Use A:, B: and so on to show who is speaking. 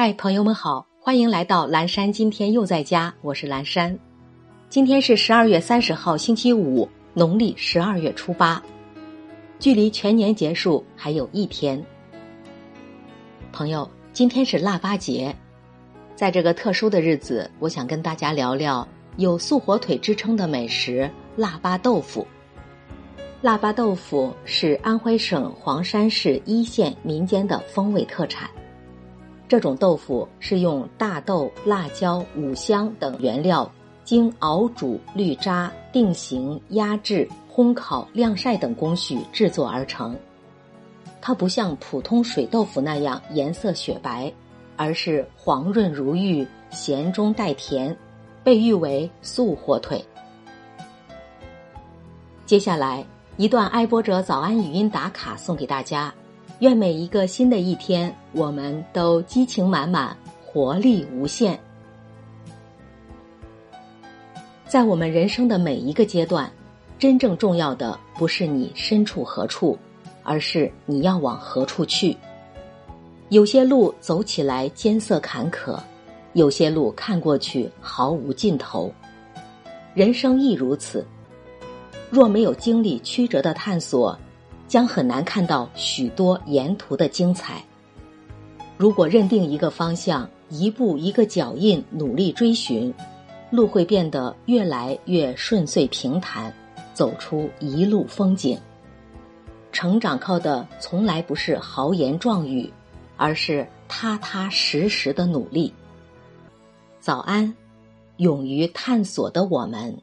A: 嗨，朋友们好，欢迎来到蓝山。今天又在家，我是蓝山。今天是十二月三十号，星期五，农历十二月初八，距离全年结束还有一天。朋友，今天是腊八节，在这个特殊的日子，我想跟大家聊聊有“素火腿”之称的美食——腊八豆腐。腊八豆腐是安徽省黄山市一县民间的风味特产。这种豆腐是用大豆、辣椒、五香等原料，经熬煮、滤渣、定型、压制、烘烤、晾晒等工序制作而成。它不像普通水豆腐那样颜色雪白，而是黄润如玉，咸中带甜，被誉为“素火腿”。接下来一段爱播者早安语音打卡送给大家。愿每一个新的一天，我们都激情满满，活力无限。在我们人生的每一个阶段，真正重要的不是你身处何处，而是你要往何处去。有些路走起来艰涩坎坷，有些路看过去毫无尽头。人生亦如此，若没有经历曲折的探索。将很难看到许多沿途的精彩。如果认定一个方向，一步一个脚印努力追寻，路会变得越来越顺遂平坦，走出一路风景。成长靠的从来不是豪言壮语，而是踏踏实实的努力。早安，勇于探索的我们。